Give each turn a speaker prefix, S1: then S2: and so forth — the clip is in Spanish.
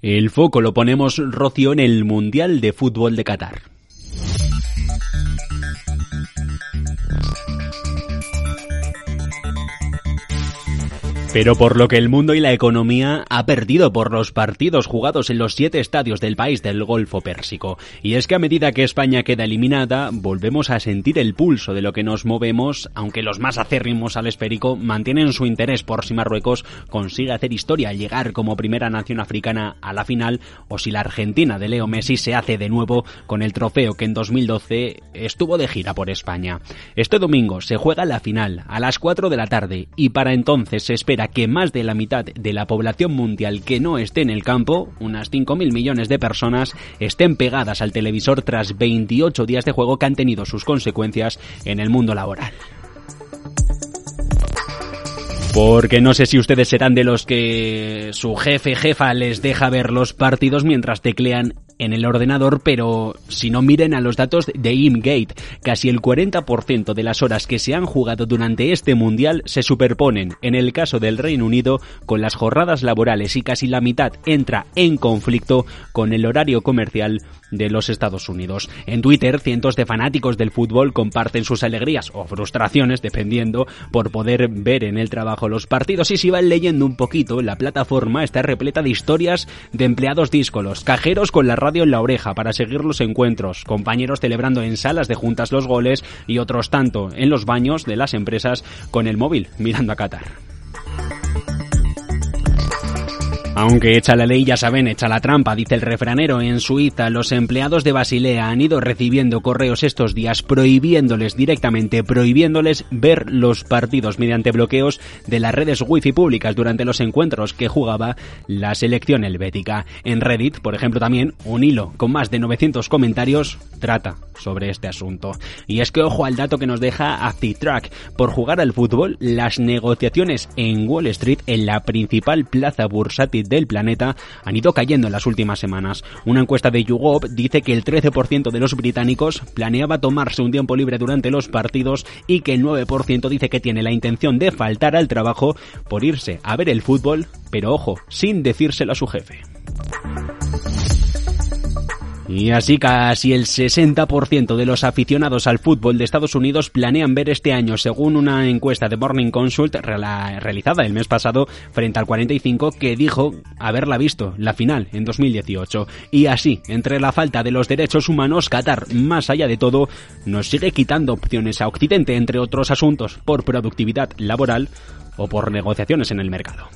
S1: El foco lo ponemos, Rocio, en el Mundial de Fútbol de Qatar. Pero por lo que el mundo y la economía ha perdido por los partidos jugados en los siete estadios del país del Golfo Pérsico. Y es que a medida que España queda eliminada, volvemos a sentir el pulso de lo que nos movemos, aunque los más acérrimos al esférico mantienen su interés por si Marruecos consigue hacer historia al llegar como primera nación africana a la final, o si la Argentina de Leo Messi se hace de nuevo con el trofeo que en 2012 estuvo de gira por España. Este domingo se juega la final a las 4 de la tarde y para entonces se espera que más de la mitad de la población mundial que no esté en el campo, unas 5.000 millones de personas, estén pegadas al televisor tras 28 días de juego que han tenido sus consecuencias en el mundo laboral. Porque no sé si ustedes serán de los que su jefe jefa les deja ver los partidos mientras teclean en el ordenador, pero si no miren a los datos de IMGate, casi el 40% de las horas que se han jugado durante este mundial se superponen, en el caso del Reino Unido, con las jornadas laborales y casi la mitad entra en conflicto con el horario comercial de los Estados Unidos. En Twitter, cientos de fanáticos del fútbol comparten sus alegrías o frustraciones, dependiendo, por poder ver en el trabajo los partidos. Y si van leyendo un poquito, la plataforma está repleta de historias de empleados díscolos, cajeros con la en la oreja para seguir los encuentros, compañeros celebrando en salas de juntas los goles y otros tanto en los baños de las empresas con el móvil mirando a Qatar. Aunque echa la ley, ya saben, echa la trampa, dice el refranero. En Suiza, los empleados de Basilea han ido recibiendo correos estos días prohibiéndoles directamente, prohibiéndoles ver los partidos mediante bloqueos de las redes wifi públicas durante los encuentros que jugaba la selección helvética. En Reddit, por ejemplo, también un hilo con más de 900 comentarios trata sobre este asunto. Y es que ojo al dato que nos deja ActiTrack. Por jugar al fútbol, las negociaciones en Wall Street, en la principal plaza bursátil del planeta han ido cayendo en las últimas semanas. Una encuesta de YouGov dice que el 13% de los británicos planeaba tomarse un tiempo libre durante los partidos y que el 9% dice que tiene la intención de faltar al trabajo por irse a ver el fútbol, pero ojo, sin decírselo a su jefe. Y así casi el 60% de los aficionados al fútbol de Estados Unidos planean ver este año, según una encuesta de Morning Consult realizada el mes pasado frente al 45 que dijo haberla visto la final en 2018. Y así, entre la falta de los derechos humanos, Qatar, más allá de todo, nos sigue quitando opciones a Occidente, entre otros asuntos, por productividad laboral o por negociaciones en el mercado.